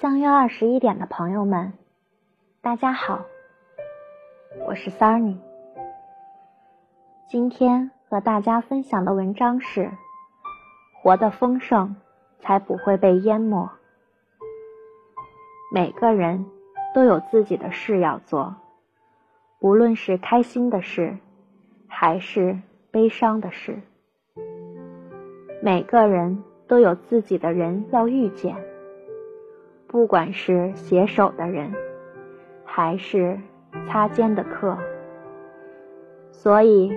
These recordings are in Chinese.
相约二十一点的朋友们，大家好，我是 Sunny。今天和大家分享的文章是：活得丰盛，才不会被淹没。每个人都有自己的事要做，无论是开心的事，还是悲伤的事。每个人都有自己的人要遇见。不管是携手的人，还是擦肩的客，所以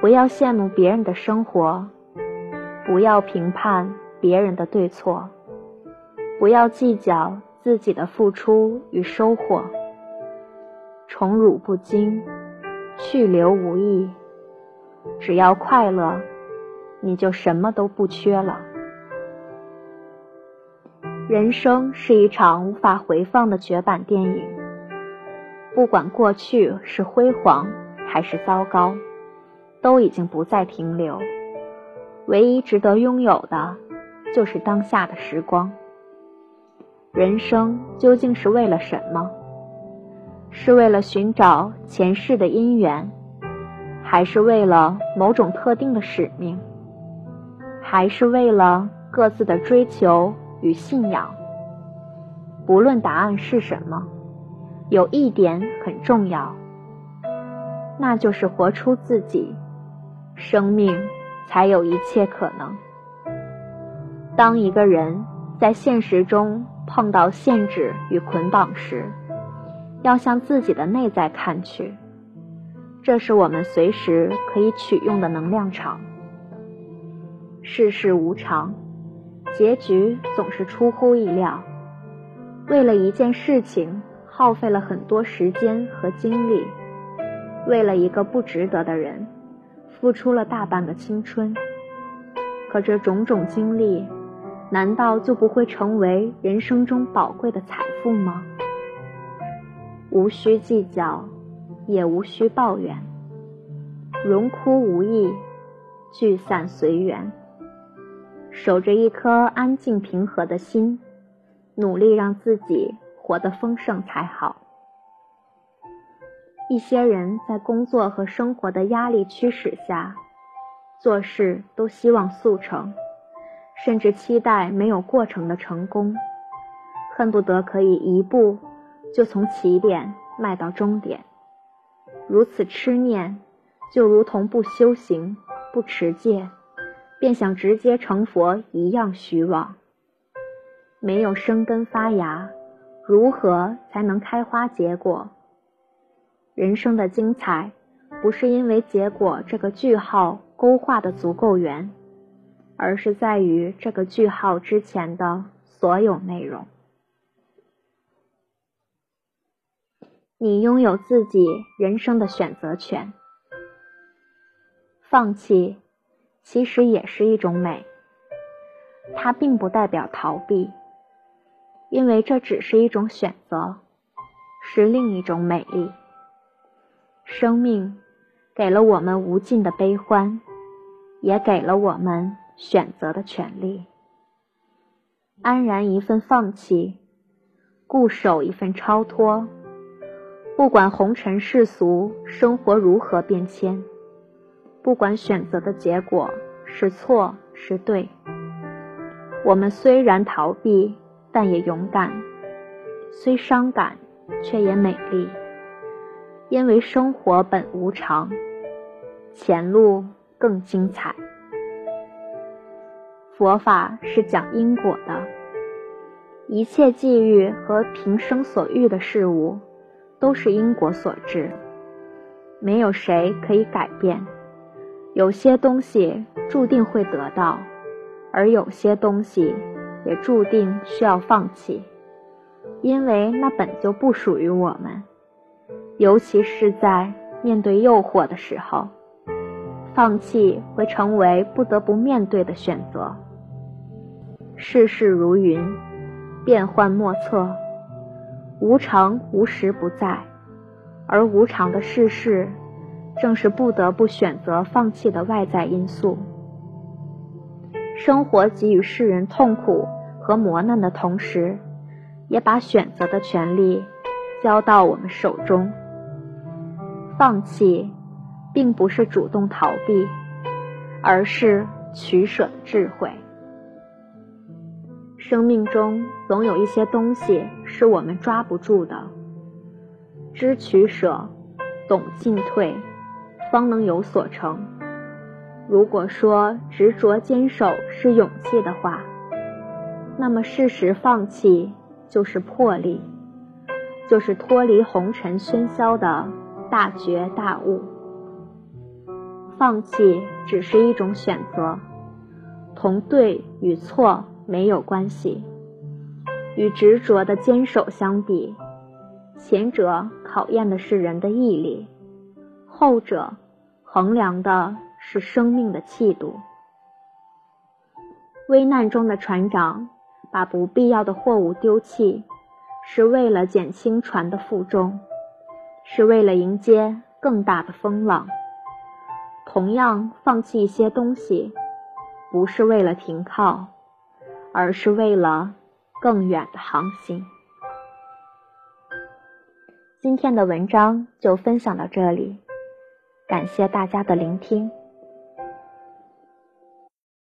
不要羡慕别人的生活，不要评判别人的对错，不要计较自己的付出与收获。宠辱不惊，去留无意，只要快乐，你就什么都不缺了。人生是一场无法回放的绝版电影，不管过去是辉煌还是糟糕，都已经不再停留。唯一值得拥有的，就是当下的时光。人生究竟是为了什么？是为了寻找前世的因缘，还是为了某种特定的使命？还是为了各自的追求？与信仰，不论答案是什么，有一点很重要，那就是活出自己，生命才有一切可能。当一个人在现实中碰到限制与捆绑时，要向自己的内在看去，这是我们随时可以取用的能量场。世事无常。结局总是出乎意料。为了一件事情，耗费了很多时间和精力；为了一个不值得的人，付出了大半个青春。可这种种经历，难道就不会成为人生中宝贵的财富吗？无需计较，也无需抱怨，荣枯无意，聚散随缘。守着一颗安静平和的心，努力让自己活得丰盛才好。一些人在工作和生活的压力驱使下，做事都希望速成，甚至期待没有过程的成功，恨不得可以一步就从起点迈到终点。如此痴念，就如同不修行、不持戒。便想直接成佛一样虚妄。没有生根发芽，如何才能开花结果？人生的精彩，不是因为结果这个句号勾画的足够圆，而是在于这个句号之前的所有内容。你拥有自己人生的选择权，放弃。其实也是一种美，它并不代表逃避，因为这只是一种选择，是另一种美丽。生命给了我们无尽的悲欢，也给了我们选择的权利。安然一份放弃，固守一份超脱。不管红尘世俗，生活如何变迁。不管选择的结果是错是对，我们虽然逃避，但也勇敢；虽伤感，却也美丽。因为生活本无常，前路更精彩。佛法是讲因果的，一切际遇和平生所遇的事物，都是因果所致，没有谁可以改变。有些东西注定会得到，而有些东西也注定需要放弃，因为那本就不属于我们。尤其是在面对诱惑的时候，放弃会成为不得不面对的选择。世事如云，变幻莫测，无常无时不在，而无常的世事。正是不得不选择放弃的外在因素。生活给予世人痛苦和磨难的同时，也把选择的权利交到我们手中。放弃，并不是主动逃避，而是取舍的智慧。生命中总有一些东西是我们抓不住的，知取舍，懂进退，方能有所成。如果说执着坚守是勇气的话，那么适时放弃就是魄力，就是脱离红尘喧嚣的。大觉大悟，放弃只是一种选择，同对与错没有关系。与执着的坚守相比，前者考验的是人的毅力，后者衡量的是生命的气度。危难中的船长把不必要的货物丢弃，是为了减轻船的负重。是为了迎接更大的风浪，同样放弃一些东西，不是为了停靠，而是为了更远的航行。今天的文章就分享到这里，感谢大家的聆听。